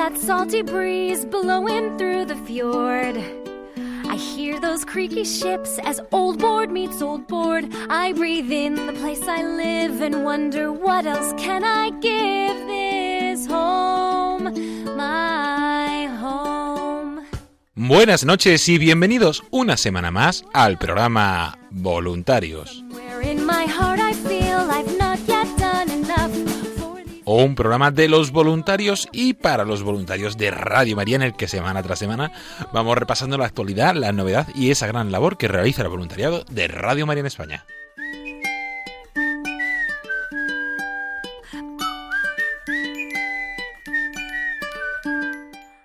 That salty breeze blowing through the fjord. I hear those creaky ships as old board meets old board. I breathe in the place I live and wonder what else can I give this home, my home. Buenas noches y bienvenidos una semana más al programa Voluntarios. The Un programa de los voluntarios y para los voluntarios de Radio María en el que semana tras semana vamos repasando la actualidad, la novedad y esa gran labor que realiza el voluntariado de Radio María en España.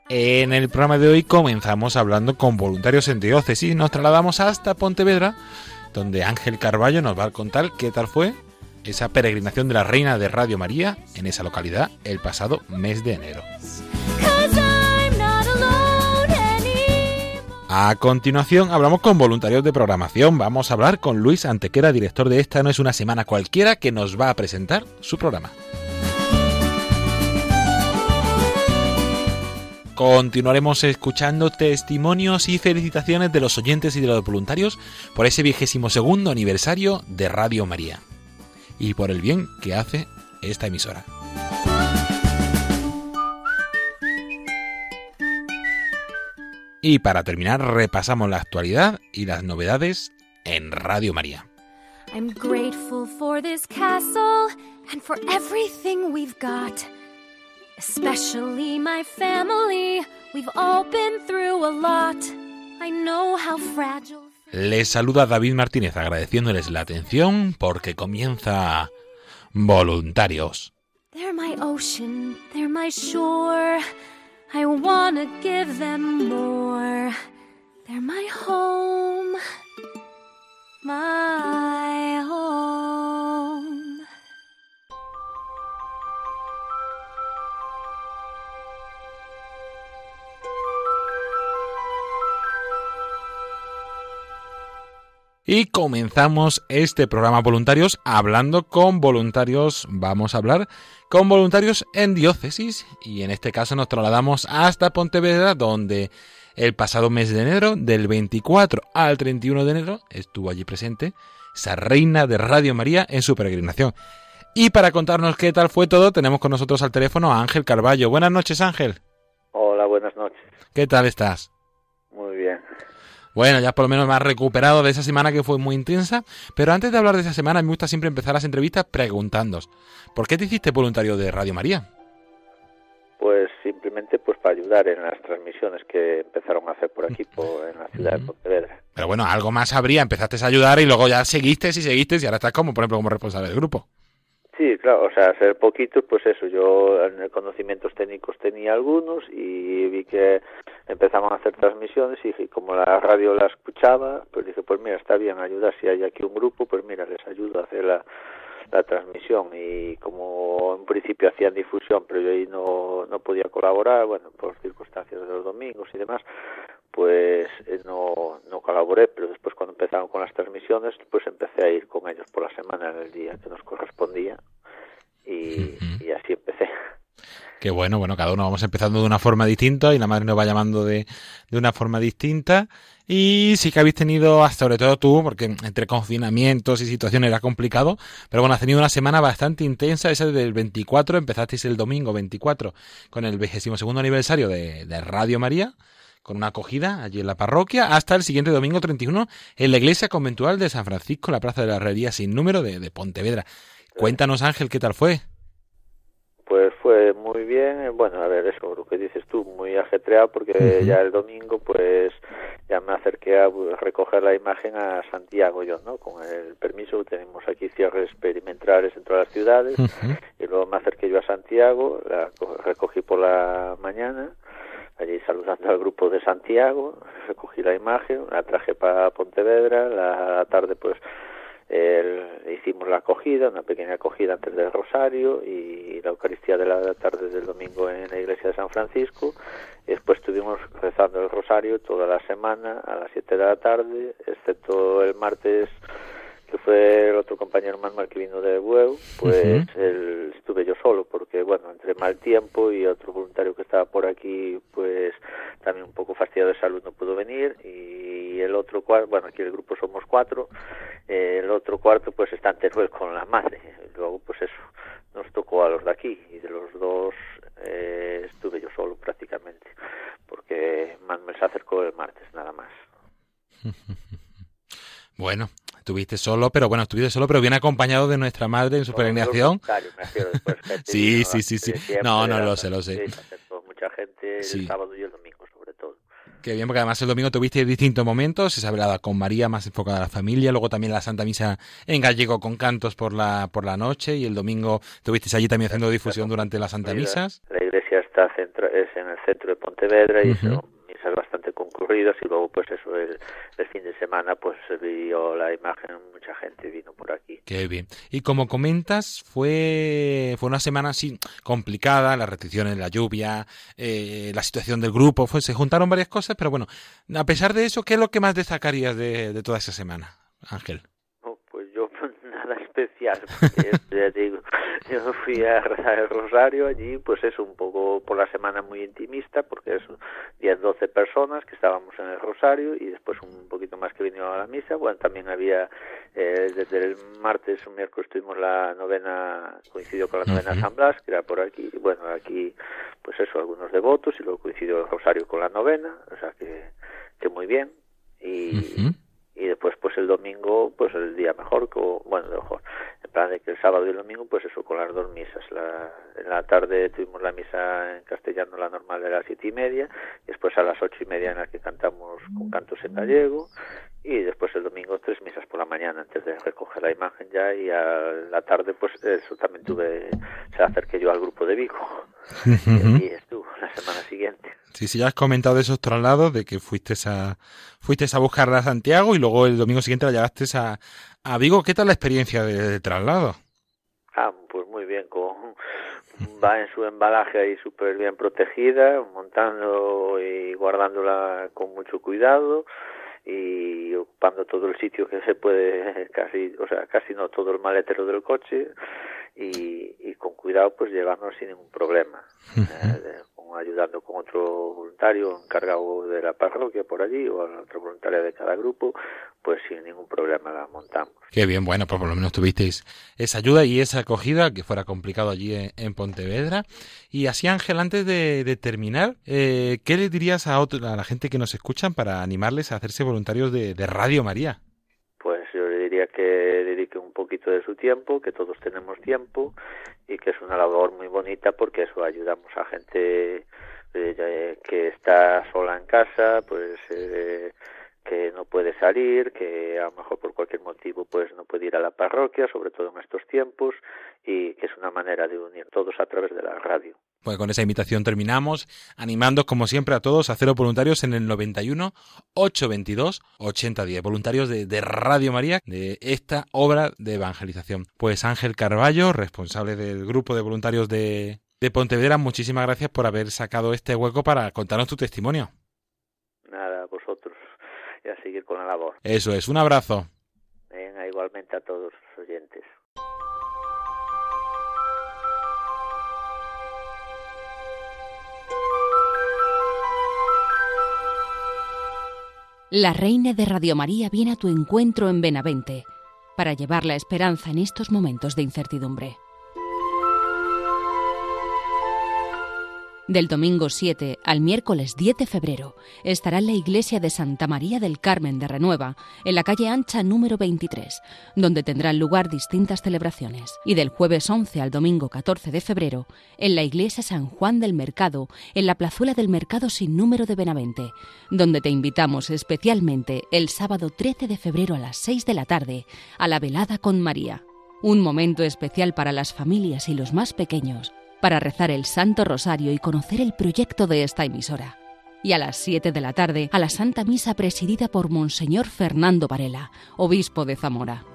En el programa de hoy comenzamos hablando con voluntarios en diócesis. Nos trasladamos hasta Pontevedra, donde Ángel Carballo nos va a contar qué tal fue esa peregrinación de la Reina de Radio María en esa localidad el pasado mes de enero. A continuación hablamos con voluntarios de programación. Vamos a hablar con Luis Antequera, director de Esta no es una semana cualquiera, que nos va a presentar su programa. Continuaremos escuchando testimonios y felicitaciones de los oyentes y de los voluntarios por ese vigésimo segundo aniversario de Radio María y por el bien que hace esta emisora. Y para terminar repasamos la actualidad y las novedades en Radio María. I'm grateful for this castle and for everything we've got. Especially my family. We've all been through a lot. I know how fragile. Les saluda David Martínez agradeciéndoles la atención porque comienza Voluntarios. They're my ocean, they're my shore. I wanna give them more. They're my home, my Y comenzamos este programa voluntarios hablando con voluntarios. Vamos a hablar con voluntarios en diócesis y en este caso nos trasladamos hasta Pontevedra donde el pasado mes de enero, del 24 al 31 de enero, estuvo allí presente esa reina de Radio María en su peregrinación. Y para contarnos qué tal fue todo, tenemos con nosotros al teléfono a Ángel Carballo. Buenas noches, Ángel. Hola, buenas noches. ¿Qué tal estás? Muy bien. Bueno, ya por lo menos me has recuperado de esa semana que fue muy intensa. Pero antes de hablar de esa semana, me gusta siempre empezar las entrevistas preguntándos. ¿Por qué te hiciste voluntario de Radio María? Pues simplemente pues para ayudar en las transmisiones que empezaron a hacer por aquí, por, en la ciudad de Pontevedra. Pero bueno, algo más habría. Empezaste a ayudar y luego ya seguiste y seguiste y ahora estás como, por ejemplo, como responsable del grupo. Sí, claro, o sea, hacer poquitos, pues eso, yo en conocimientos técnicos tenía algunos y vi que empezaban a hacer transmisiones y como la radio la escuchaba, pues dije, pues mira, está bien ayudar, si hay aquí un grupo, pues mira, les ayudo a hacer la, la transmisión y como en principio hacían difusión, pero yo ahí no, no podía colaborar, bueno, por circunstancias de los domingos y demás, pues eh, no, no colaboré, pero después cuando empezaron con las transmisiones, pues empecé a ir con ellos por la semana en el día que nos correspondía y, y así empecé. Qué bueno, bueno, cada uno vamos empezando de una forma distinta y la madre nos va llamando de, de una forma distinta. Y sí que habéis tenido, sobre todo tú, porque entre confinamientos y situaciones era complicado, pero bueno, has tenido una semana bastante intensa, esa del 24, empezasteis el domingo 24 con el 22 aniversario de, de Radio María, con una acogida allí en la parroquia, hasta el siguiente domingo 31 en la iglesia conventual de San Francisco, la Plaza de la Herrería sin número de, de Pontevedra. Cuéntanos, Ángel, ¿qué tal fue? Pues fue muy bien, bueno, a ver, eso, lo que dices tú, muy ajetreado porque ya el domingo pues ya me acerqué a recoger la imagen a Santiago yo, ¿no? Con el permiso, tenemos aquí cierres perimetrales en todas las ciudades y luego me acerqué yo a Santiago, la recogí por la mañana, allí saludando al grupo de Santiago, recogí la imagen, la traje para Pontevedra, la tarde pues el, hicimos la acogida, una pequeña acogida antes del Rosario y la Eucaristía de la tarde del domingo en la iglesia de San Francisco. Después estuvimos rezando el Rosario toda la semana a las 7 de la tarde, excepto el martes que fue el otro compañero Manuel que vino de Bueu, pues estuve yo solo, porque bueno, entre mal tiempo y otro voluntario que estaba por aquí, pues también un poco fastidiado de salud no pudo venir, y el otro cuarto, bueno, aquí el grupo somos cuatro, eh, el otro cuarto pues está en Teruel con la madre, luego pues eso, nos tocó a los de aquí, y de los dos eh, estuve yo solo prácticamente, porque Manuel se acercó el martes nada más. Bueno, estuviste solo, pero bueno, estuviste solo, pero bien acompañado de nuestra madre en su peregrinación. sí, sí, sí, sí. No, no, lo sé, lo sé. mucha gente el sábado y el domingo, sobre todo. Qué bien, porque además el domingo tuviste distintos momentos, esa velada con María más enfocada a la familia, luego también la Santa Misa en gallego con cantos por la por la noche y el domingo estuviste allí también haciendo difusión durante las Santa Misas. La iglesia está centro, es en el centro de Pontevedra y eso bastante concurridas y luego pues eso el, fin de semana pues se vio la imagen mucha gente vino por aquí. Qué bien. Y como comentas fue fue una semana así complicada las restricciones la lluvia eh, la situación del grupo fue se juntaron varias cosas pero bueno a pesar de eso qué es lo que más destacarías de, de toda esa semana Ángel especial, ya digo, yo fui a rezar el rosario allí, pues es un poco por la semana muy intimista, porque es 10, 12 personas que estábamos en el rosario y después un poquito más que vinieron a la misa. Bueno, también había, eh, desde el martes o miércoles tuvimos la novena, coincidió con la novena San Blas, que era por aquí, bueno, aquí, pues eso, algunos devotos y luego coincidió el rosario con la novena, o sea que, que muy bien. Y, y después pues el domingo pues el día mejor que, bueno mejor. En plan de que el sábado y el domingo pues eso con las dos misas. La, en la tarde tuvimos la misa en castellano la normal de las siete y media después a las ocho y media en la que cantamos con cantos en gallego y después el domingo tres misas por la mañana antes de recoger la imagen ya y a la tarde pues eso también tuve se acerqué yo al grupo de Vigo y estuvo la semana siguiente Sí, sí, ya has comentado de esos traslados, de que fuiste a, fuiste a buscarla a Santiago y luego el domingo siguiente la llevaste a, a Vigo. ¿Qué tal la experiencia de, traslado? Ah, pues muy bien, con, va en su embalaje ahí súper bien protegida, montando y guardándola con mucho cuidado y ocupando todo el sitio que se puede, casi, o sea, casi no todo el maletero del coche y, y con cuidado pues llevarnos sin ningún problema ayudando con otro voluntario encargado de la parroquia por allí o a otro voluntario de cada grupo, pues sin ningún problema la montamos. Qué bien, bueno, pues por lo menos tuvisteis esa ayuda y esa acogida que fuera complicado allí en, Pontevedra. Y así, Ángel, antes de, terminar, eh, ¿qué le dirías a, a la gente que nos escuchan para animarles a hacerse voluntarios de, de Radio María? Pues yo le diría que dedique un poquito de su tiempo, que todos tenemos tiempo y que es una labor muy bonita porque eso ayudamos a gente eh, que está sola en casa, pues eh, que no puede salir, que a lo mejor por cualquier motivo pues no puede ir a la parroquia, sobre todo en estos tiempos, y que es una manera de unir todos a través de la radio. Pues con esa invitación terminamos, animando como siempre a todos a hacer voluntarios en el 91 822 8010, voluntarios de, de, Radio María de esta obra de evangelización. Pues Ángel Carballo, responsable del grupo de voluntarios de, de Pontevedra, muchísimas gracias por haber sacado este hueco para contarnos tu testimonio y a seguir con la labor. Eso es, un abrazo. Venga, igualmente a todos los oyentes. La reina de Radio María viene a tu encuentro en Benavente para llevar la esperanza en estos momentos de incertidumbre. Del domingo 7 al miércoles 10 de febrero estará en la iglesia de Santa María del Carmen de Renueva, en la calle ancha número 23, donde tendrán lugar distintas celebraciones. Y del jueves 11 al domingo 14 de febrero, en la iglesia San Juan del Mercado, en la plazuela del Mercado sin número de Benavente, donde te invitamos especialmente el sábado 13 de febrero a las 6 de la tarde a la velada con María. Un momento especial para las familias y los más pequeños para rezar el Santo Rosario y conocer el proyecto de esta emisora. Y a las 7 de la tarde, a la Santa Misa presidida por Monseñor Fernando Varela, obispo de Zamora.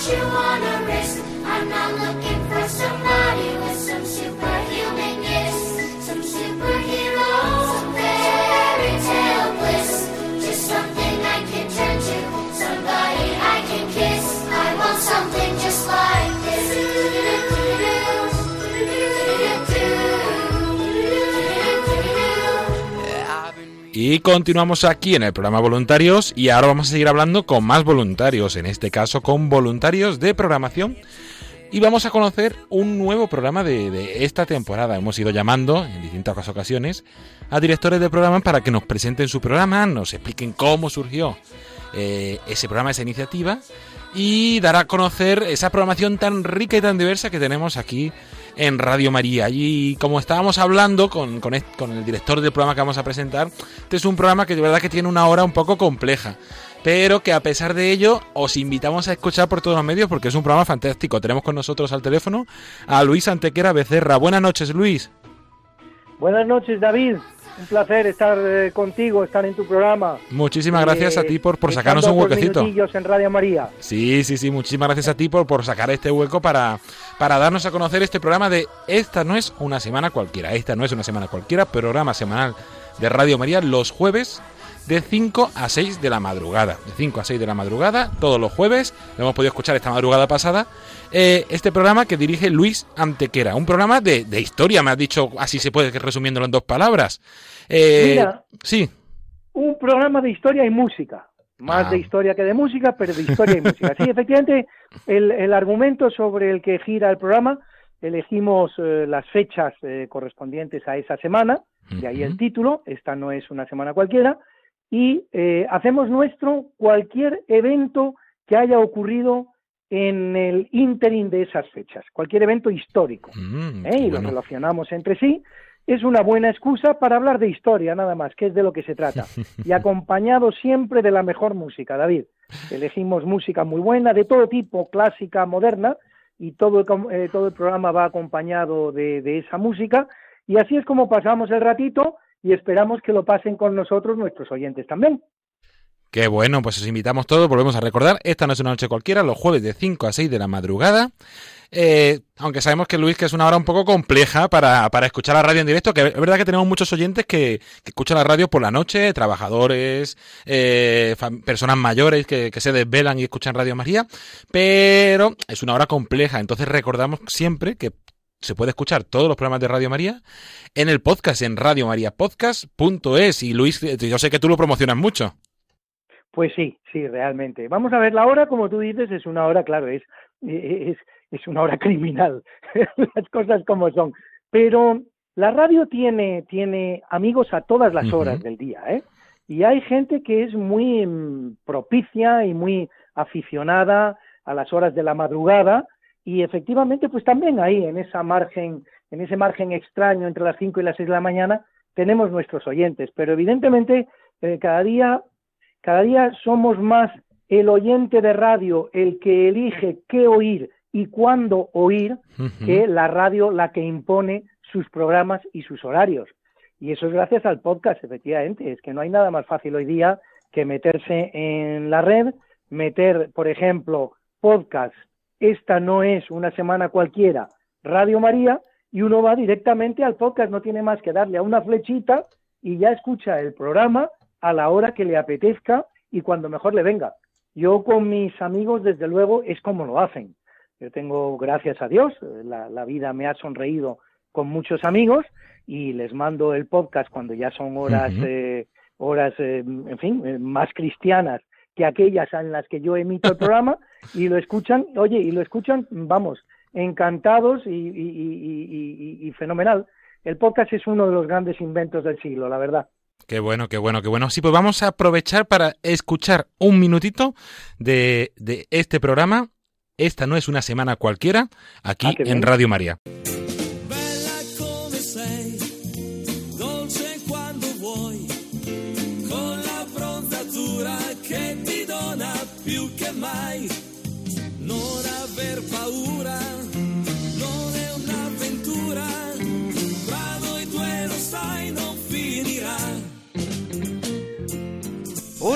Much you wanna risk? I'm not looking Y continuamos aquí en el programa Voluntarios y ahora vamos a seguir hablando con más voluntarios, en este caso con voluntarios de programación. Y vamos a conocer un nuevo programa de, esta temporada. Hemos ido llamando en distintas ocasiones a directores de programas para que nos presenten su programa, nos expliquen cómo surgió eh, ese programa, esa iniciativa y dar a conocer esa programación tan rica y tan diversa que tenemos aquí en Radio María. Y como estábamos hablando con, con, con, el director del programa que vamos a presentar, este es un programa que de verdad que tiene una hora un poco compleja. Pero que a pesar de ello os invitamos a escuchar por todos los medios porque es un programa fantástico. Tenemos con nosotros al teléfono a Luis Antequera Becerra. Buenas noches, Luis. Buenas noches, David. Un placer estar eh, contigo, estar en tu programa. Muchísimas gracias eh, a ti por, por sacarnos un huequecito. en Radio María. Sí, sí, sí, muchísimas gracias a ti por, por sacar este hueco para, para darnos a conocer este programa de Esta no es una semana cualquiera. Esta no es una semana cualquiera, programa semanal de Radio María los jueves de 5 a 6 de la madrugada. De 5 a 6 de la madrugada, todos los jueves. Lo hemos podido escuchar esta madrugada pasada. Eh, este programa que dirige Luis Antequera. Un programa de, de, historia, me has dicho, así se puede resumiéndolo en dos palabras. Eh, Mira, sí. Un programa de historia y música. Más ah. de historia que de música, pero de historia y música. Sí, efectivamente, el, el, argumento sobre el que gira el programa, elegimos eh, las fechas eh, correspondientes a esa semana, de ahí el título, esta no es una semana cualquiera, y eh, hacemos nuestro cualquier evento que haya ocurrido en el ínterin de esas fechas, cualquier evento histórico, mm, ¿eh? y bueno. lo relacionamos entre sí. Es una buena excusa para hablar de historia, nada más, que es de lo que se trata. Y acompañado siempre de la mejor música, David. Elegimos música muy buena, de todo tipo, clásica, moderna, y todo el, eh, todo el programa va acompañado de, de esa música. Y así es como pasamos el ratito y esperamos que lo pasen con nosotros nuestros oyentes también. Qué bueno, pues os invitamos todos, volvemos a recordar, esta no es una noche cualquiera, los jueves de 5 a 6 de la madrugada. Eh, aunque sabemos que Luis, que es una hora un poco compleja para, para escuchar la radio en directo, que es verdad que tenemos muchos oyentes que, escuchan la radio por la noche, trabajadores, eh, personas mayores que, que se desvelan y escuchan Radio María, pero es una hora compleja, entonces recordamos siempre que se puede escuchar todos los programas de Radio María en el podcast, en radiomariapodcast.es. Y Luis, yo sé que tú lo promocionas mucho. Pues sí, sí, realmente. Vamos a ver la hora, como tú dices, es una hora, claro, es, es, es una hora criminal, las cosas como son. Pero La radio tiene, tiene amigos a todas las horas del día, ¿eh? Y hay gente que es muy mm, propicia y muy aficionada a las horas de la madrugada y efectivamente pues también ahí en esa margen, en ese margen extraño entre las 5 y las 6 de la mañana tenemos nuestros oyentes, pero evidentemente eh, cada día cada día somos más el oyente de radio el que elige qué oír y cuándo oír que la radio la que impone sus programas y sus horarios. Y eso es gracias al podcast, efectivamente. Es que no hay nada más fácil hoy día que meterse en la red, meter, por ejemplo, podcast. Esta no es una semana cualquiera, Radio María, y uno va directamente al podcast, no tiene más que darle a una flechita y ya escucha el programa a la hora que le apetezca y cuando mejor le venga. Yo con mis amigos, desde luego, es como lo hacen. Yo tengo, gracias a Dios, la, la vida me ha sonreído con muchos amigos y les mando el podcast cuando ya son horas, eh, horas, eh, en fin, eh, más cristianas que aquellas en las que yo emito el programa y lo escuchan, oye, y lo escuchan, vamos, encantados y, y, y, fenomenal. El podcast es uno de los grandes inventos del siglo, la verdad. Qué bueno, qué bueno, qué bueno. Sí, pues vamos a aprovechar para escuchar un minutito de, de este programa. Esta no es una semana cualquiera, aquí Ah, en. Radio María.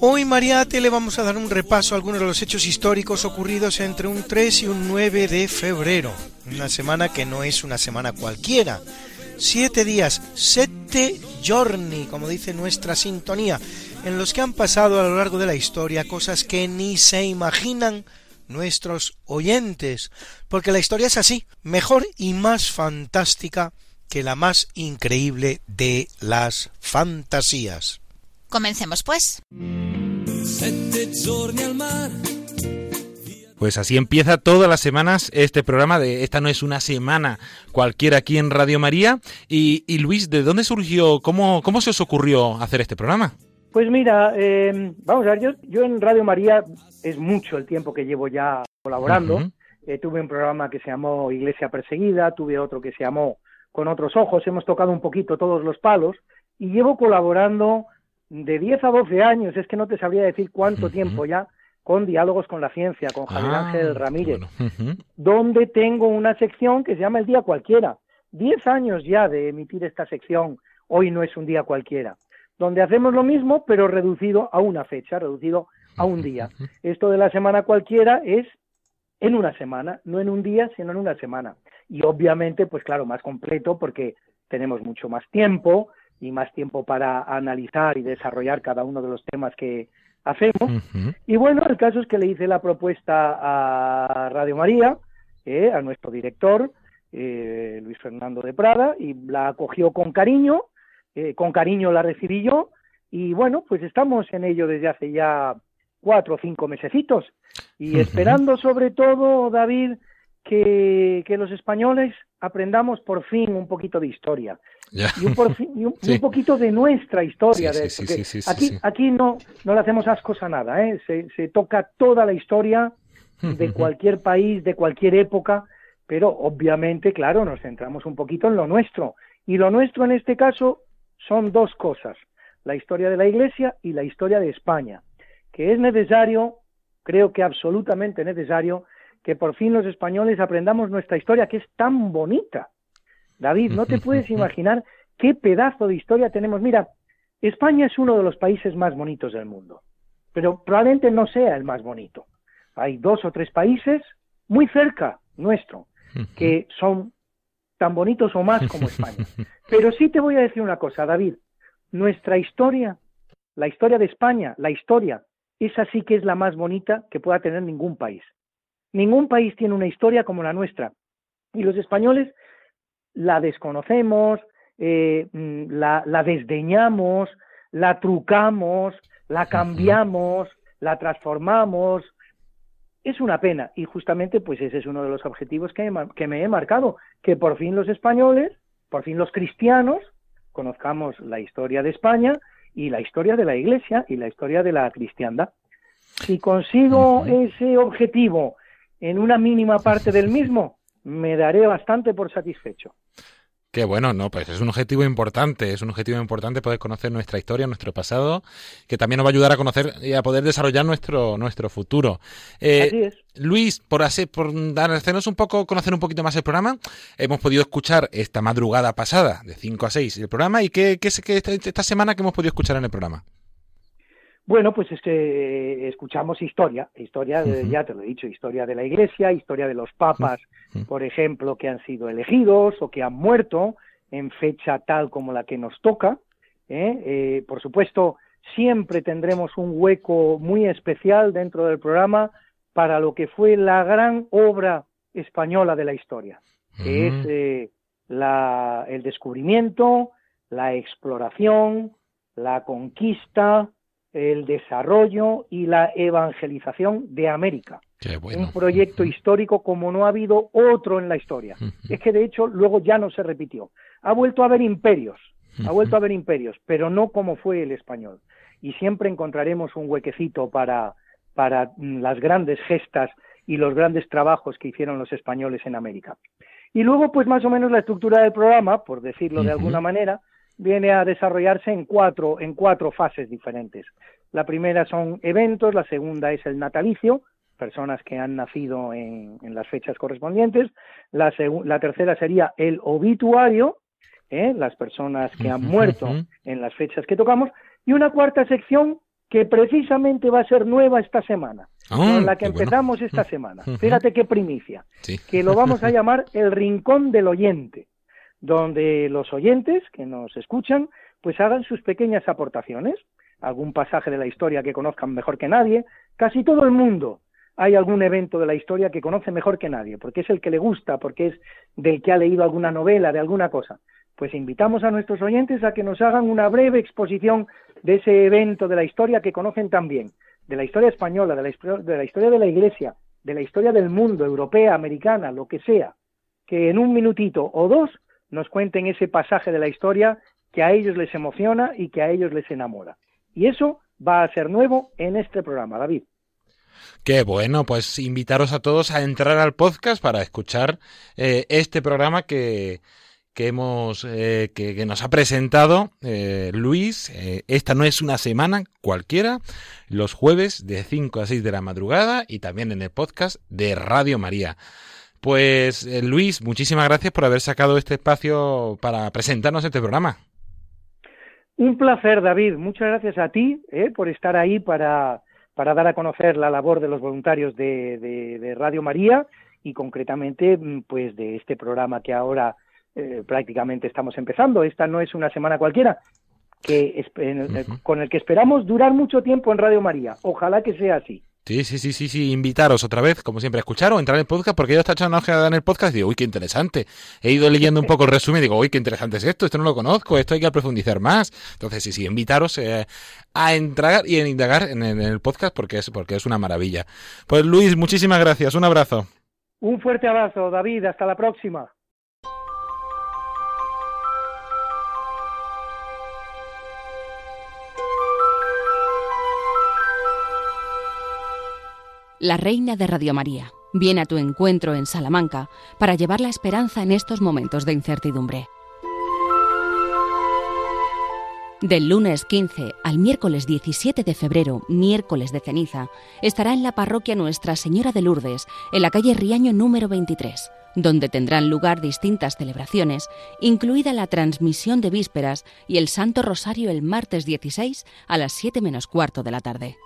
Hoy Mariate le vamos a dar un repaso a algunos de los hechos históricos ocurridos entre un 3 y un 9 de febrero. Una semana que no es una semana cualquiera. Siete días, sette giorni, como dice nuestra sintonía, en los que han pasado a lo largo de la historia cosas que ni se imaginan nuestros oyentes, porque la historia es así, mejor y más fantástica que la más increíble de las fantasías. Comencemos pues. Pues así empieza todas las semanas este programa de Esta no es una semana cualquiera aquí en Radio María. Y, y Luis, ¿de dónde surgió, cómo, cómo se os ocurrió hacer este programa? Pues mira, eh, vamos a ver, yo, yo en Radio María es mucho el tiempo que llevo ya colaborando. Eh, tuve un programa que se llamó Iglesia Perseguida, tuve otro que se llamó Con otros ojos, hemos tocado un poquito todos los palos y llevo colaborando de 10 a 12 años, es que no te sabría decir cuánto tiempo ya, con Diálogos con la Ciencia, con Javier Ah, Ángel Ramírez, bueno, donde tengo una sección que se llama El Día Cualquiera. 10 años ya de emitir esta sección, hoy no es un día cualquiera, donde hacemos lo mismo, pero reducido a una fecha, reducido a un día. Esto de la semana cualquiera es en una semana, no en un día, sino en una semana. Y obviamente, pues claro, más completo porque tenemos mucho más tiempo y más tiempo para analizar y desarrollar cada uno de los temas que hacemos. Y bueno, el caso es que le hice la propuesta a Radio María, eh, a nuestro director, eh, Luis Fernando de Prada, y la acogió con cariño, eh, con cariño la recibí yo, y bueno, pues estamos en ello desde hace ya cuatro o cinco mesecitos, y esperando sobre todo, David, que, que los españoles aprendamos por fin un poquito de historia Y un, por fin- y un- y Sí. un poquito de nuestra historia. Sí, de- sí, sí, aquí, aquí no, no le hacemos ascos a nada, ¿eh? se, se toca toda la historia de cualquier país, de cualquier época, pero obviamente, claro, nos centramos un poquito en lo nuestro. Y lo nuestro en este caso son dos cosas, la historia de la Iglesia y la historia de España, que es necesario, creo que absolutamente necesario, que por fin los españoles aprendamos nuestra historia, que es tan bonita. David, no te puedes imaginar qué pedazo de historia tenemos. Mira, España es uno de los países más bonitos del mundo, pero probablemente no sea el más bonito. Hay dos o tres países muy cerca nuestro que son tan bonitos o más como España. Pero sí te voy a decir una cosa, David. Nuestra historia, la historia de España, la historia esa sí que es la más bonita que pueda tener ningún país. Ningún país tiene una historia como la nuestra. Y los españoles la desconocemos, eh, mm, la, la desdeñamos, la trucamos, la cambiamos, la transformamos. Es una pena y justamente pues ese es uno de los objetivos que, que me he marcado, que por fin los españoles, por fin los cristianos, conozcamos la historia de España y la historia de la Iglesia y la historia de la cristiandad. Si consigo ese objetivo en una mínima parte del mismo, me daré bastante por satisfecho. Qué bueno, no, pues es un objetivo importante, es un objetivo importante poder conocer nuestra historia, nuestro pasado, que también nos va a ayudar a conocer y a poder desarrollar nuestro nuestro futuro. Eh, Así es. Luis, por hacer, por hacernos un poco, conocer un poquito más el programa, hemos podido escuchar esta madrugada pasada, de 5 a 6, el programa, y qué, qué, qué esta, esta semana que hemos podido escuchar en el programa. Bueno, pues es que escuchamos historia, historia, ya te lo he dicho, historia de la Iglesia, historia de los papas, por ejemplo, que han sido elegidos o que han muerto en fecha tal como la que nos toca. ¿eh? Eh, por supuesto, siempre tendremos un hueco muy especial dentro del programa para lo que fue la gran obra española de la historia, que es eh, la, el descubrimiento, la exploración, la conquista, el desarrollo y la evangelización de América. Un proyecto histórico como no ha habido otro en la historia. Es que de hecho luego ya no se repitió. Ha vuelto a haber imperios, ha vuelto a haber imperios, pero no como fue el español. Y siempre encontraremos un huequecito para, para mm, las grandes gestas y los grandes trabajos que hicieron los españoles en América. Y luego, pues más o menos la estructura del programa, por decirlo de alguna manera, viene a desarrollarse en cuatro, en cuatro fases diferentes. La primera son eventos, la segunda es el natalicio, personas que han nacido en, las fechas correspondientes, la, la, tercera sería el obituario, ¿eh? las personas que han muerto en las fechas que tocamos, y una cuarta sección que precisamente va a ser nueva esta semana, ah, con la que empezamos esta semana. Fíjate qué primicia, que lo vamos a llamar el rincón del oyente donde los oyentes que nos escuchan pues hagan sus pequeñas aportaciones, algún pasaje de la historia que conozcan mejor que nadie, casi todo el mundo hay algún evento de la historia que conoce mejor que nadie, porque es el que le gusta, porque es del que ha leído alguna novela, de alguna cosa. Pues invitamos a nuestros oyentes a que nos hagan una breve exposición de ese evento de la historia que conocen también, de la historia española, de la, de la historia de la Iglesia, de la historia del mundo, europea, americana, lo que sea, que en un minutito o dos nos cuenten ese pasaje de la historia que a ellos les emociona y que a ellos les enamora. Y eso va a ser nuevo en este programa, David. Qué bueno, pues invitaros a todos a entrar al podcast para escuchar eh, este programa que, que hemos eh, que, nos ha presentado eh, Luis. esta no es una semana cualquiera, los jueves de 5 a 6 de la madrugada y también en el podcast de Radio María. Pues eh, Luis, muchísimas gracias por haber sacado este espacio para presentarnos este programa. Un placer, David. Muchas gracias a ti eh, por estar ahí para, para, dar a conocer la labor de los voluntarios de, de, Radio María y concretamente mm, pues de este programa que ahora eh, prácticamente estamos empezando. Esta no es una semana cualquiera, que con el que esperamos durar mucho tiempo en Radio María. Ojalá que sea así. Sí, sí, sí, sí, sí, invitaros otra vez, como siempre, a escuchar o entrar en el podcast, porque yo estaba echando una en el podcast y digo, uy, qué interesante. He ido leyendo un poco el resumen y digo, uy, qué interesante es esto, esto no lo conozco, esto hay que profundizar más. Entonces, sí, sí, invitaros eh, a entrar y a indagar en, en, el podcast porque es, porque es una maravilla. Pues Luis, muchísimas gracias, un abrazo. Un fuerte abrazo, David, hasta la próxima. La reina de Radio María, viene a tu encuentro en Salamanca para llevar la esperanza en estos momentos de incertidumbre. Del lunes 15 al miércoles 17 de febrero, miércoles de ceniza, estará en la parroquia Nuestra Señora de Lourdes, en la calle Riaño número 23, donde tendrán lugar distintas celebraciones, incluida la transmisión de vísperas y el Santo Rosario el martes 16 a las 7 menos cuarto de la tarde.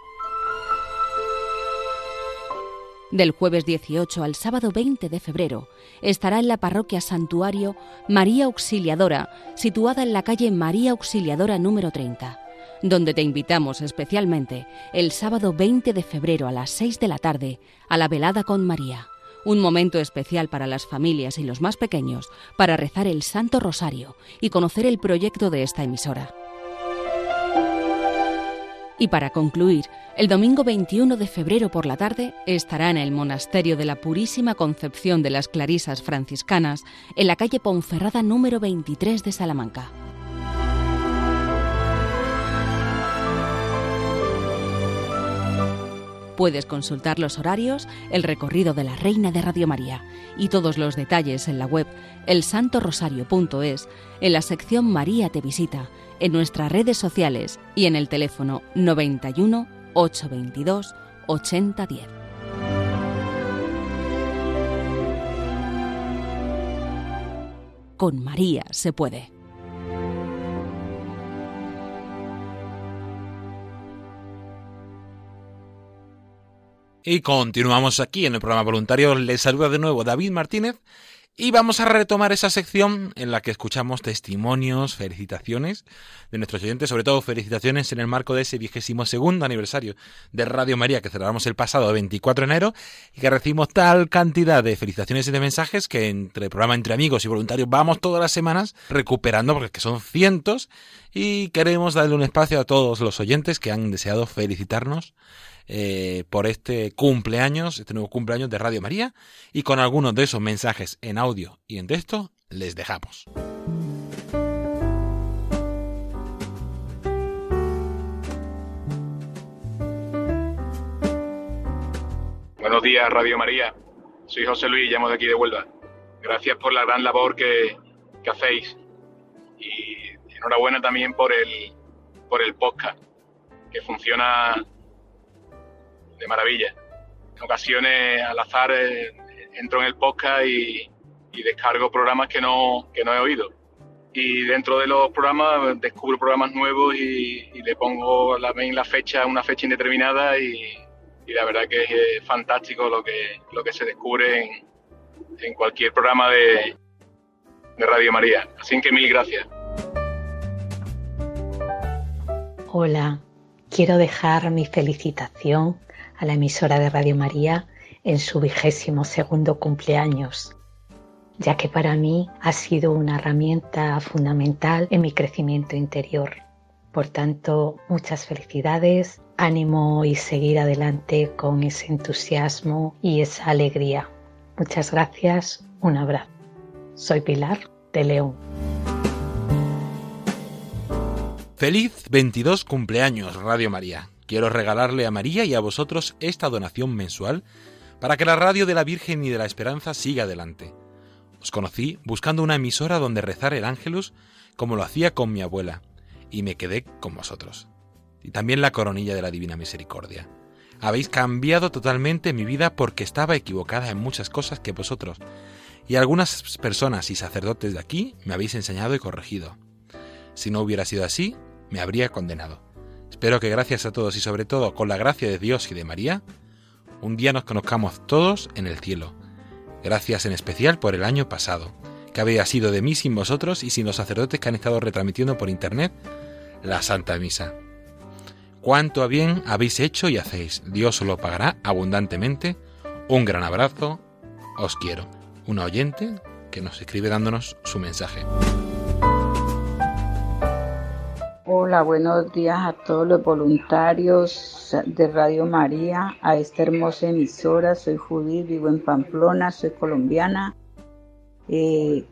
Del jueves 18 al sábado 20 de febrero estará en la parroquia Santuario María Auxiliadora, situada en la calle María Auxiliadora número 30, donde te invitamos especialmente el sábado 20 de febrero a las 6 de la tarde a la velada con María, un momento especial para las familias y los más pequeños para rezar el Santo Rosario y conocer el proyecto de esta emisora. Y para concluir, el domingo 21 de febrero por la tarde estará en el Monasterio de la Purísima Concepción de las Clarisas Franciscanas, en la calle Ponferrada número 23 de Salamanca. Puedes consultar los horarios, el recorrido de la Reina de Radio María y todos los detalles en la web elsantorosario.es, en la sección María te visita, en nuestras redes sociales y en el teléfono 91 822 8010. Con María se puede. Y continuamos aquí en el programa voluntario. Les saluda de nuevo David Martínez y vamos a retomar esa sección en la que escuchamos testimonios, felicitaciones de nuestros oyentes, sobre todo felicitaciones en el marco de ese vigésimo segundo aniversario de Radio María que celebramos el pasado 24 de enero y que recibimos tal cantidad de felicitaciones y de mensajes que entre el programa Entre Amigos y Voluntarios vamos todas las semanas recuperando porque son cientos y queremos darle un espacio a todos los oyentes que han deseado felicitarnos eh, por este cumpleaños, este nuevo cumpleaños de Radio María, y con algunos de esos mensajes en audio y en texto les dejamos. Buenos días, Radio María. Soy José Luis, llamo de aquí de Huelva. Gracias por la gran labor que, que hacéis. Y enhorabuena también por el, por el podcast, que funciona de maravilla. En ocasiones, al azar, eh, entro en el podcast y, descargo programas que no, que no he oído. Y dentro de los programas descubro programas nuevos y, le pongo la, la fecha, una fecha indeterminada y, la verdad que es eh, fantástico lo que, lo que se descubre en, en cualquier programa de, de Radio María. Así que mil gracias. Hola, quiero dejar mi felicitación a la emisora de Radio María en su vigésimo segundo cumpleaños, ya que para mí ha sido una herramienta fundamental en mi crecimiento interior. Por tanto, muchas felicidades, ánimo y seguir adelante con ese entusiasmo y esa alegría. Muchas gracias, un abrazo. Soy Pilar de León. Feliz 22 cumpleaños, Radio María quiero regalarle a María y a vosotros esta donación mensual para que la radio de la Virgen y de la Esperanza siga adelante. Os conocí buscando una emisora donde rezar el ángelus como lo hacía con mi abuela, y me quedé con vosotros. Y también la coronilla de la Divina Misericordia. Habéis cambiado totalmente mi vida porque estaba equivocada en muchas cosas que vosotros y algunas personas y sacerdotes de aquí me habéis enseñado y corregido. Si no hubiera sido así, me habría condenado. Espero que gracias a todos y sobre todo con la gracia de Dios y de María, un día nos conozcamos todos en el cielo. Gracias en especial por el año pasado, que había sido de mí sin vosotros y sin los sacerdotes que han estado retransmitiendo por internet la Santa Misa. Cuánto bien habéis hecho y hacéis. Dios os lo pagará abundantemente. Un gran abrazo. Os quiero. Una oyente que nos escribe dándonos su mensaje. Hola, buenos días a todos los voluntarios de Radio María, a esta hermosa emisora. Soy Judith, vivo en Pamplona, soy colombiana. Eh,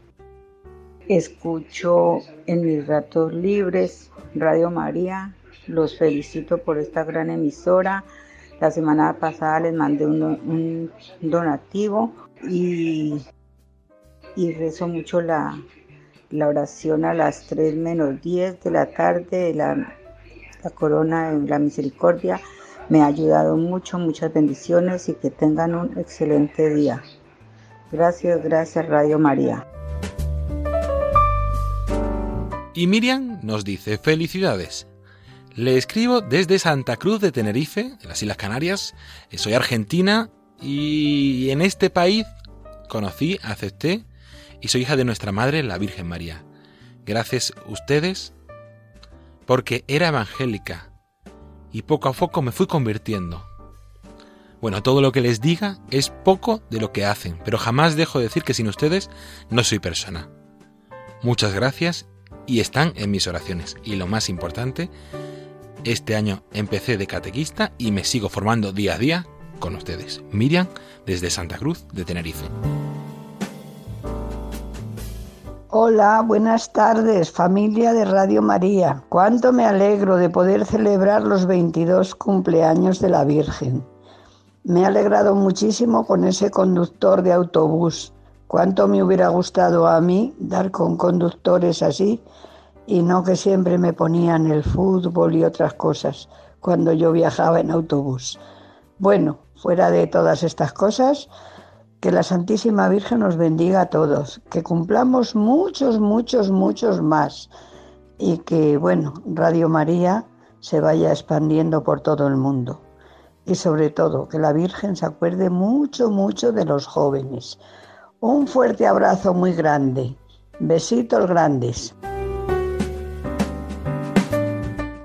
escucho en mis ratos libres Radio María. Los felicito por esta gran emisora. La semana pasada les mandé un, donativo y, y rezo mucho la, la oración a las 3 menos 10 de la tarde de la, la corona de la misericordia. Me ha ayudado mucho, muchas bendiciones y que tengan un excelente día. Gracias, gracias Radio María. Y Miriam nos dice felicidades. Le escribo desde Santa Cruz de Tenerife, en las Islas Canarias. Soy argentina y en este país conocí, acepté y soy hija de nuestra Madre, la Virgen María. Gracias a ustedes porque era evangélica y poco a poco me fui convirtiendo. Bueno, todo lo que les diga es poco de lo que hacen, pero jamás dejo de decir que sin ustedes no soy persona. Muchas gracias y están en mis oraciones. Y lo más importante, este año empecé de catequista y me sigo formando día a día con ustedes. Miriam, desde Santa Cruz de Tenerife. Hola, buenas tardes, familia de Radio María. Cuánto me alegro de poder celebrar los 22 cumpleaños de la Virgen. Me ha alegrado muchísimo con ese conductor de autobús. Cuánto me hubiera gustado a mí dar con conductores así y no que siempre me ponían el fútbol y otras cosas cuando yo viajaba en autobús. Bueno, fuera de todas estas cosas, que la Santísima Virgen nos bendiga a todos, que cumplamos muchos, muchos, muchos más y que, bueno, Radio María se vaya expandiendo por todo el mundo y sobre todo que la Virgen se acuerde mucho, mucho de los jóvenes. Un fuerte abrazo muy grande. Besitos grandes.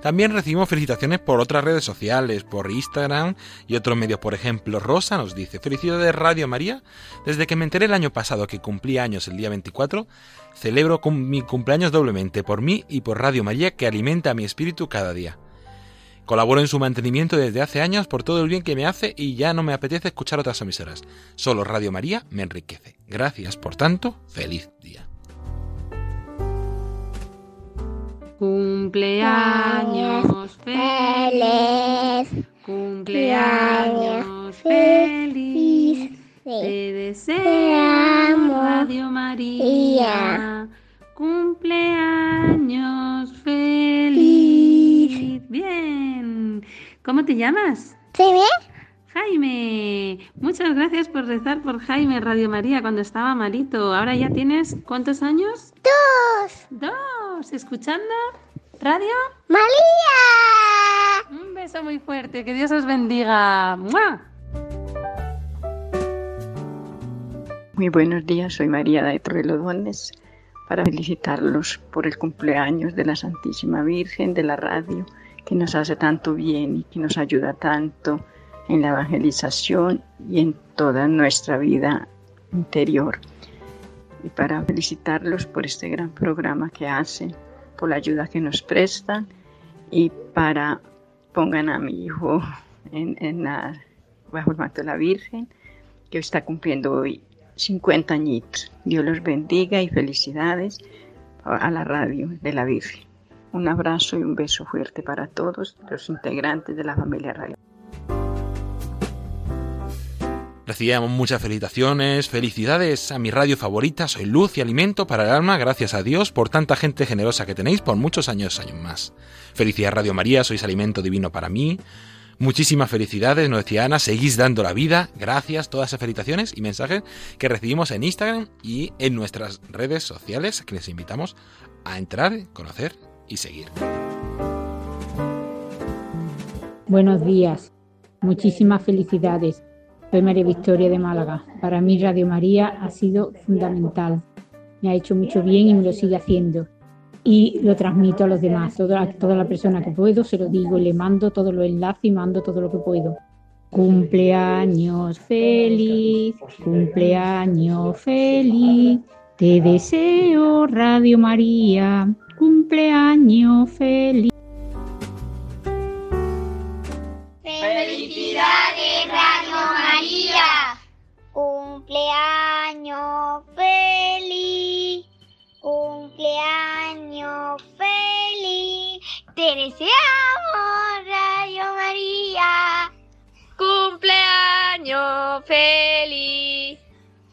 También recibimos felicitaciones por otras redes sociales, por Instagram y otros medios. Por ejemplo, Rosa nos dice, felicidades Radio María. Desde que me enteré el año pasado que cumplía años el día 24, celebro mi cumpleaños doblemente por mí y por Radio María que alimenta mi espíritu cada día. Colaboro en su mantenimiento desde hace años por todo el bien que me hace y ya no me apetece escuchar otras emisoras. Solo Radio María me enriquece. Gracias, por tanto, feliz día. Cumpleaños feliz. Cumpleaños feliz. Te deseamos Radio María. Cumpleaños feliz. Bien. ¿Cómo te llamas? Jaime. Jaime. Muchas gracias por rezar por Jaime Radio María cuando estaba malito. Ahora ya tienes ¿cuántos años? Dos. Dos. ¿Escuchando? Radio María. Un beso muy fuerte. Que Dios os bendiga. ¡Mua! Muy buenos días, soy María de Torrelodones para felicitarlos por el cumpleaños de la Santísima Virgen de la radio, que nos hace tanto bien y que nos ayuda tanto en la evangelización y en toda nuestra vida interior. Y para felicitarlos por este gran programa que hacen, por la ayuda que nos prestan y para pongan a mi hijo en, en la, bajo el manto de la Virgen, que está cumpliendo hoy 50 añitos. Dios los bendiga y felicidades a la radio de la Virgen. Un abrazo y un beso fuerte para todos los integrantes de la familia Radio. Recibíamos muchas felicitaciones, felicidades a mi radio favorita, soy luz y alimento para el alma, gracias a Dios por tanta gente generosa que tenéis por muchos años, años más. Felicidades Radio María, sois alimento divino para mí. Muchísimas felicidades, nos decía Ana, seguís dando la vida, gracias, todas esas felicitaciones y mensajes que recibimos en Instagram y en nuestras redes sociales, que les invitamos a entrar, conocer y seguir. Buenos días, muchísimas felicidades. María Victoria de Málaga. Para mí Radio María ha sido fundamental. Me ha hecho mucho bien y me lo sigue haciendo. Y lo transmito a los demás, toda, a toda la persona que puedo, se lo digo, le mando todos los enlaces y mando todo lo que puedo. Cumpleaños feliz, cumpleaños feliz, te deseo Radio María, cumpleaños feliz. Deseamos Radio María. Cumpleaños feliz.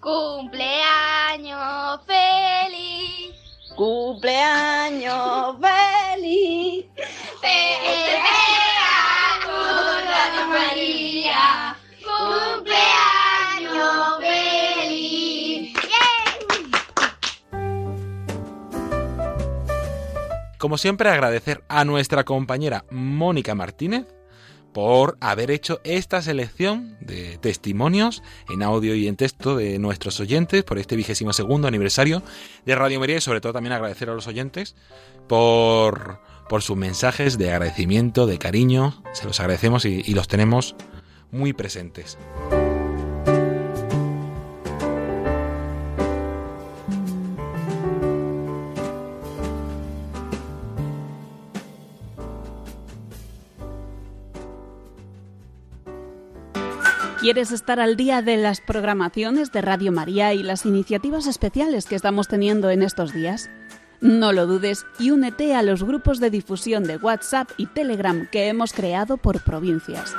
Cumpleaños feliz. Cumpleaños feliz. Te deseamos Radio María. Como siempre, agradecer a nuestra compañera Mónica Martínez por haber hecho esta selección de testimonios en audio y en texto de nuestros oyentes por este vigésimo segundo aniversario de Radio María y sobre todo también agradecer a los oyentes por, por sus mensajes de agradecimiento, de cariño. Se los agradecemos y, y los tenemos muy presentes. ¿Quieres estar al día de las programaciones de Radio María y las iniciativas especiales que estamos teniendo en estos días? No lo dudes y únete a los grupos de difusión de WhatsApp y Telegram que hemos creado por provincias.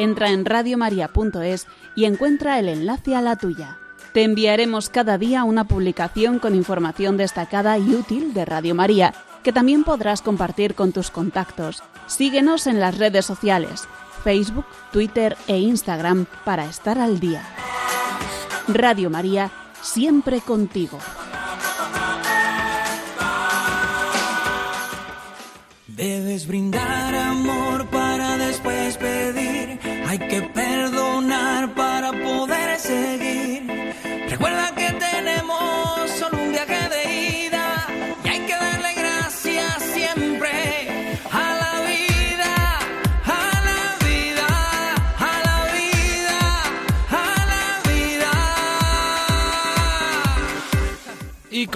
Entra en radiomaria.es y encuentra el enlace a la tuya. Te enviaremos cada día una publicación con información destacada y útil de Radio María, que también podrás compartir con tus contactos. Síguenos en las redes sociales, Facebook, Twitter e Instagram para estar al día. Radio María, siempre contigo. Debes brindar amor para después pedir. Hay que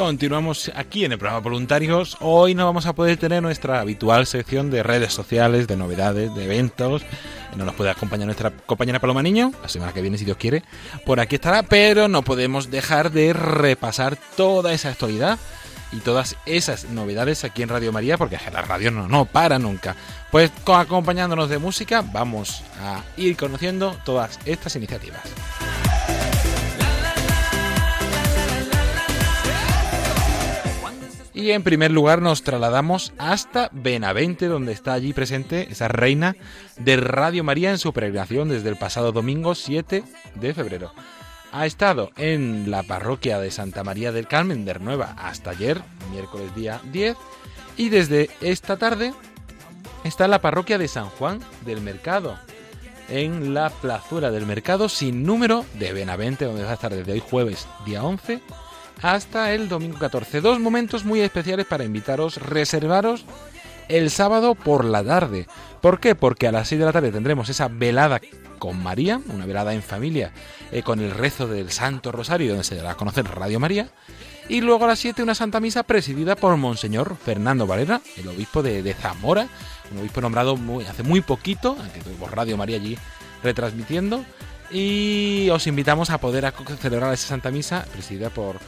continuamos aquí en el programa Voluntarios. Hoy no vamos a poder tener nuestra habitual sección de redes sociales, de novedades, de eventos. No nos puede acompañar nuestra compañera Paloma Niño, la semana que viene, si Dios quiere. Por aquí estará, pero no podemos dejar de repasar toda esa actualidad y todas esas novedades aquí en Radio María, porque la radio no, no para nunca. Pues co- acompañándonos de música, vamos a ir conociendo todas estas iniciativas. Y en primer lugar nos trasladamos hasta Benavente, donde está allí presente esa reina de Radio María en su peregrinación desde el pasado domingo 7 de febrero. Ha estado en la parroquia de Santa María del Carmen de Nueva hasta ayer, miércoles día 10, y desde esta tarde está en la parroquia de San Juan del Mercado, en la plazuela del mercado sin número de Benavente, donde va a estar desde hoy jueves día 11 hasta el domingo 14. Dos momentos muy especiales para invitaros, reservaros el sábado por la tarde. ¿Por qué? Porque a las 6 de la tarde tendremos esa velada con María, una velada en familia, eh, con el rezo del Santo Rosario, donde se dará a conocer Radio María. Y luego a las 7 una Santa Misa presidida por Monseñor Fernando Valera, el obispo de, Zamora, un obispo nombrado hace muy poquito, que tuvimos Radio María allí retransmitiendo. Y os invitamos a poder celebrar esa Santa Misa presidida por,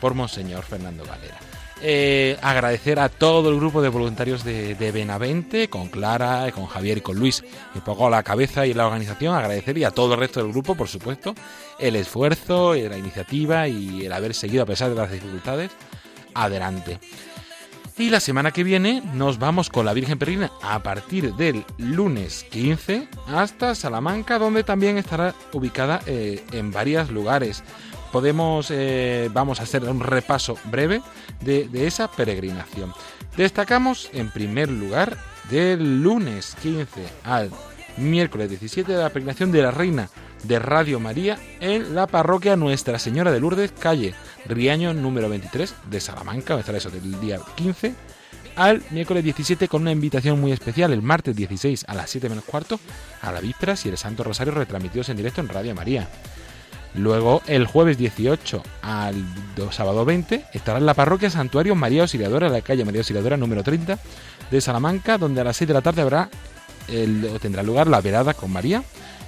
por Monseñor Fernando Valera. Eh, agradecer a todo el grupo de voluntarios de, Benavente, con Clara, con Javier y con Luis, que pagó la cabeza y la organización. Agradecer y a todo el resto del grupo, por supuesto, el esfuerzo, y la iniciativa y el haber seguido a pesar de las dificultades. Adelante. Y la semana que viene nos vamos con la Virgen Peregrina a partir del lunes 15 hasta Salamanca, donde también estará ubicada eh, en varios lugares. Podemos, eh, vamos a hacer un repaso breve de, esa peregrinación. Destacamos en primer lugar del lunes 15 al miércoles 17 de la peregrinación de la Reina de Radio María en la parroquia Nuestra Señora de Lourdes, calle Riaño número 23 de Salamanca, estará eso del día 15 al miércoles 17 con una invitación muy especial el martes 16 a las 7 menos cuarto a la vísperas y el Santo Rosario retransmitidos en directo en Radio María. Luego, el jueves 18 al do- sábado 20, estará en la parroquia Santuario María Auxiliadora, en la calle María Auxiliadora número 30 de Salamanca, donde a las 6 de la tarde habrá el- tendrá lugar la velada con María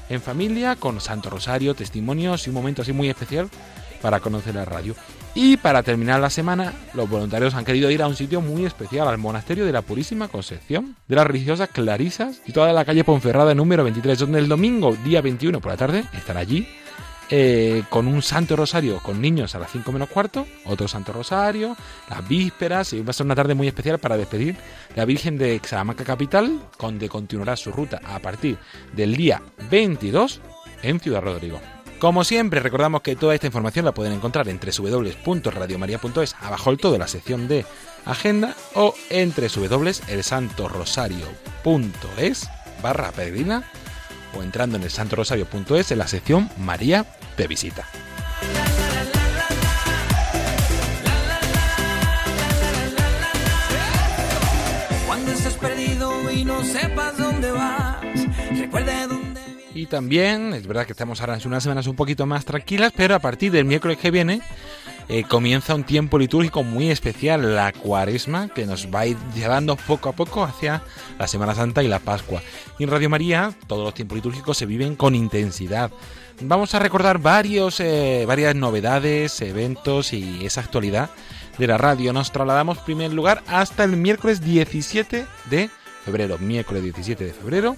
en familia, con Santo Rosario, testimonios y un momento así muy especial para conocer la radio. Y para terminar la semana, los voluntarios han querido ir a un sitio muy especial, al monasterio de la Purísima Concepción, de las religiosas Clarisas, y toda la calle Ponferrada número 23, donde el domingo, día 21 por la tarde, estará allí eh, con un Santo Rosario con niños a las 5 menos cuarto, otro Santo Rosario, las vísperas, y va a ser una tarde muy especial para despedir la Virgen de Salamanca Capital, donde continuará su ruta a partir del día 22 en Ciudad Rodrigo. Como siempre, recordamos que toda esta información la pueden encontrar en www.radiomaria.es, abajo del todo la sección de agenda, o en www.elsantorosario.es barra peregrina, o entrando en el santorosario.es en la sección María te visita. Cuando perdido y no sepas dónde vas, dónde... Y también, es verdad que estamos ahora en unas semanas un poquito más tranquilas, pero a partir del miércoles que viene eh, comienza un tiempo litúrgico muy especial, la cuaresma, que nos va a ir llevando poco a poco hacia la Semana Santa y la Pascua. Y en Radio María todos los tiempos litúrgicos se viven con intensidad. Vamos a recordar varios, eh, varias novedades, eventos y esa actualidad de la radio. Nos trasladamos en primer lugar hasta el miércoles 17 de febrero, miércoles 17 de febrero,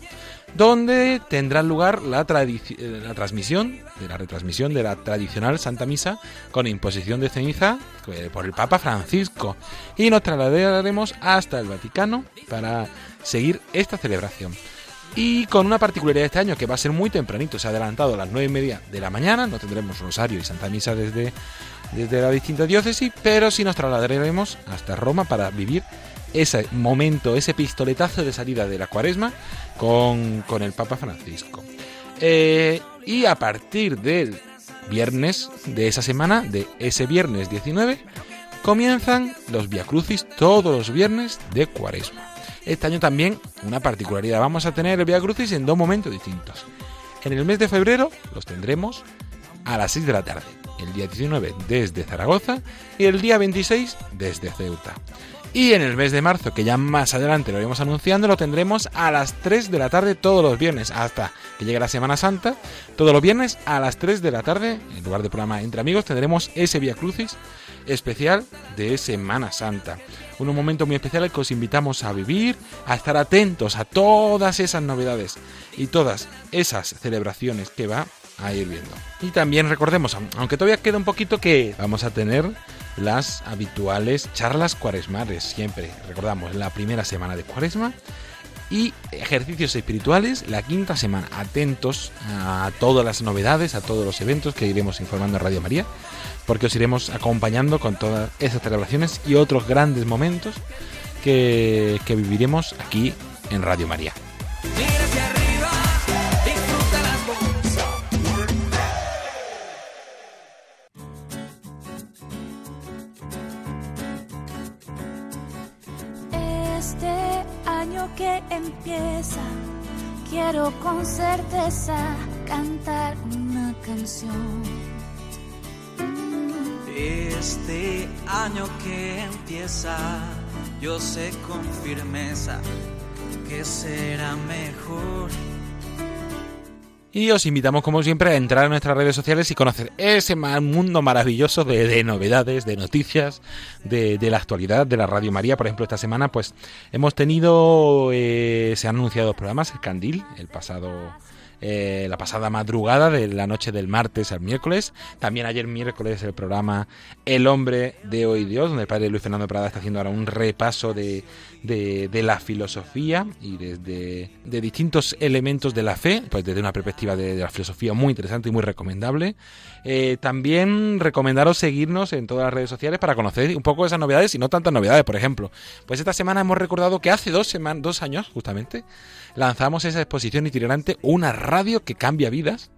donde tendrá lugar la, eh, la transmisión, de la retransmisión de la tradicional Santa Misa con imposición de ceniza eh, por el Papa Francisco. Y nos trasladaremos hasta el Vaticano para seguir esta celebración. Y con una particularidad de este año que va a ser muy tempranito, se ha adelantado a las nueve y media de la mañana, no tendremos Rosario y Santa Misa desde, desde la distinta diócesis, pero sí nos trasladaremos hasta Roma para vivir ese momento, ese pistoletazo de salida de la cuaresma con, el Papa Francisco. Eh, y a partir del viernes de esa semana, de ese viernes 19, comienzan los Via Crucis todos los viernes de cuaresma. Este año también una particularidad, vamos a tener el Via Crucis en dos momentos distintos. En el mes de febrero los tendremos a las 6 de la tarde, el día 19 desde Zaragoza y el día 26 desde Ceuta. Y en el mes de marzo, que ya más adelante lo iremos anunciando, lo tendremos a las 3 de la tarde todos los viernes, hasta que llegue la Semana Santa. Todos los viernes a las 3 de la tarde, en lugar de programa Entre Amigos, tendremos ese Via Crucis especial de Semana Santa. Un momento muy especial que os invitamos a vivir, a estar atentos a todas esas novedades y todas esas celebraciones que va a ir viendo. Y también recordemos, aunque todavía queda un poquito, que vamos a tener las habituales charlas cuaresmales, siempre, recordamos, la primera semana de cuaresma y ejercicios espirituales la quinta semana. Atentos a todas las novedades, a todos los eventos que iremos informando en Radio María, porque os iremos acompañando con todas esas celebraciones y otros grandes momentos que, que viviremos aquí en Radio María. Que empieza, quiero con certeza cantar una canción. Este año que empieza, yo sé con firmeza que será mejor y os invitamos, como siempre, a entrar en nuestras redes sociales y conocer ese mundo maravilloso de, novedades, de noticias, de, la actualidad de la Radio María. Por ejemplo, esta semana, pues hemos tenido, eh, se han anunciado programas, el Candil, el pasado eh, la pasada madrugada de la noche del martes al miércoles. También ayer miércoles el programa El hombre de hoy Dios, donde el padre Luis Fernando Prada está haciendo ahora un repaso de, de, la filosofía y desde de distintos elementos de la fe, pues desde una perspectiva de, la filosofía muy interesante y muy recomendable. Eh, también recomendaros seguirnos en todas las redes sociales para conocer un poco esas novedades y no tantas novedades, por ejemplo. Pues esta semana hemos recordado que hace dos, semanas, dos años, justamente, lanzamos esa exposición itinerante Una radio que cambia vidas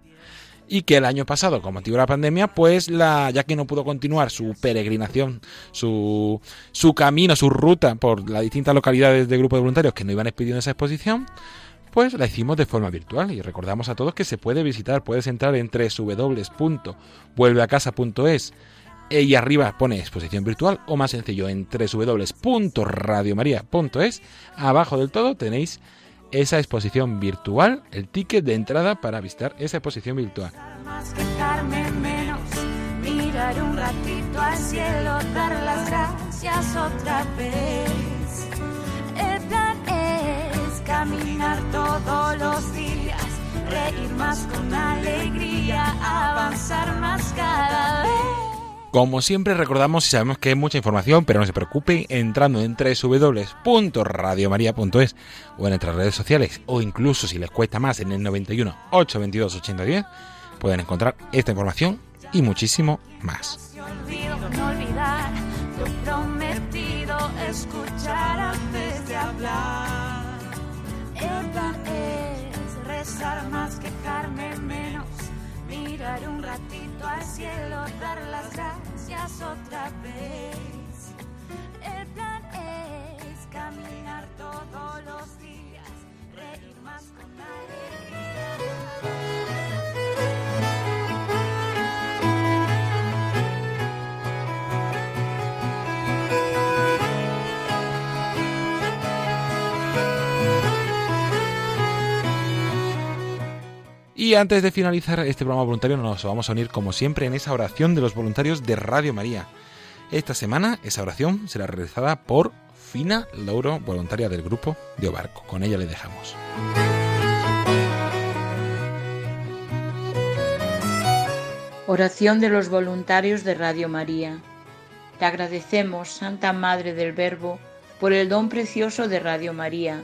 y que el año pasado, con motivo de la pandemia, pues la, ya que no pudo continuar su peregrinación, su, su camino, su ruta por las distintas localidades del grupo de voluntarios que no iban expidiendo esa exposición, pues la hicimos de forma virtual y recordamos a todos que se puede visitar, puedes entrar en www.vuelveacasa.es y arriba pone exposición virtual o más sencillo en www.radiomaria.es abajo del todo tenéis esa exposición virtual, el ticket de entrada para visitar esa exposición virtual. Mirar un ratito al cielo, dar las gracias otra vez. Caminar todos los días, reír más con alegría, avanzar más cada vez. Como siempre recordamos y sabemos que hay mucha información, pero no se preocupen entrando en www.radiomaria.es o en nuestras redes sociales o incluso si les cuesta más en el 91 822 8010 pueden encontrar esta información y muchísimo más. Eva es rezar más, quejarme menos, mirar un ratito al cielo, dar las gracias otra vez. El plan es caminar todos los días, reír más con alegría. Y antes de finalizar este programa voluntario nos vamos a unir como siempre en esa oración de los voluntarios de Radio María. Esta semana esa oración será realizada por Fina Lauro, voluntaria del grupo de Obarco. Con ella le dejamos. Oración de los voluntarios de Radio María. Te agradecemos, Santa Madre del Verbo, por el don precioso de Radio María,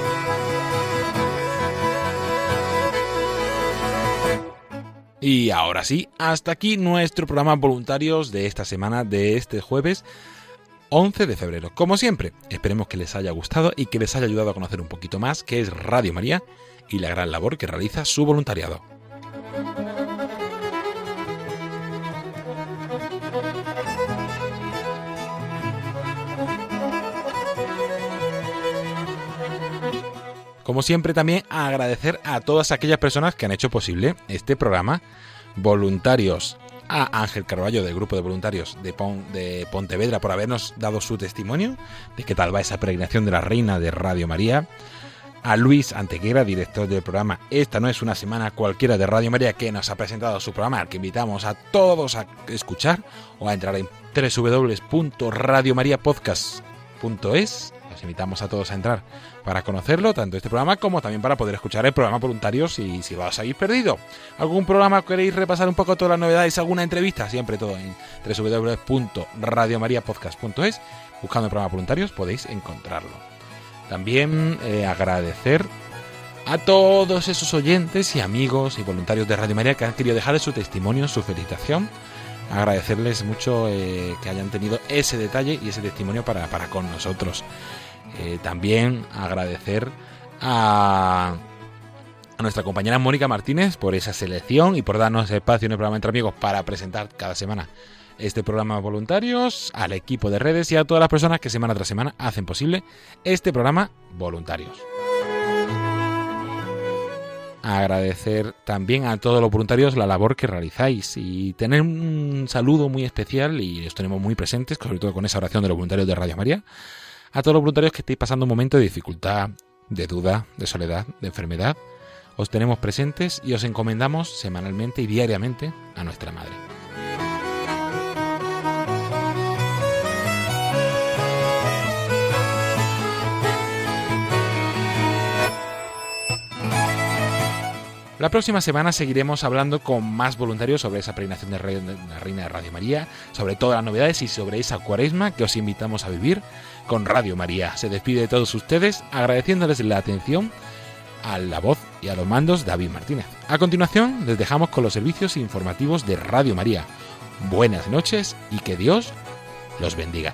Y ahora sí, hasta aquí nuestro programa voluntarios de esta semana, de este jueves 11 de febrero. Como siempre, esperemos que les haya gustado y que les haya ayudado a conocer un poquito más qué es Radio María y la gran labor que realiza su voluntariado. Como siempre también agradecer a todas aquellas personas que han hecho posible este programa, voluntarios, a Ángel Carballo del grupo de voluntarios de, Pontevedra por habernos dado su testimonio de qué tal va esa peregrinación de la Reina de Radio María, a Luis Antequera, director del programa Esta no es una semana cualquiera de Radio María, que nos ha presentado su programa, al que invitamos a todos a escuchar o a entrar en www.radiomariapodcast.es. Los invitamos a todos a entrar para conocerlo, tanto este programa como también para poder escuchar el programa Voluntarios si, si os habéis perdido. ¿Algún programa queréis repasar un poco todas las novedades, alguna entrevista? Siempre todo en www.radiomariapodcast.es. Buscando el programa Voluntarios podéis encontrarlo. También eh, agradecer a todos esos oyentes y amigos y voluntarios de Radio María que han querido dejar su testimonio, su felicitación. Agradecerles mucho eh, que hayan tenido ese detalle y ese testimonio para, para con nosotros. Eh, también agradecer a, nuestra compañera Mónica Martínez por esa selección y por darnos espacio en el programa Entre Amigos para presentar cada semana este programa voluntarios, al equipo de redes y a todas las personas que semana tras semana hacen posible este programa voluntarios. Agradecer también a todos los voluntarios la labor que realizáis y tener un saludo muy especial y los tenemos muy presentes, sobre todo con esa oración de los voluntarios de Radio María, a todos los voluntarios que estéis pasando un momento de dificultad, de duda, de soledad, de enfermedad. Os tenemos presentes y os encomendamos semanalmente y diariamente a nuestra Madre. La próxima semana seguiremos hablando con más voluntarios sobre esa peregrinación de la Reina de Radio María, sobre todas las novedades y sobre esa cuaresma que os invitamos a vivir con Radio María. Se despide de todos ustedes agradeciéndoles la atención a la voz y a los mandos David Martínez. A continuación les dejamos con los servicios informativos de Radio María. Buenas noches y que Dios los bendiga.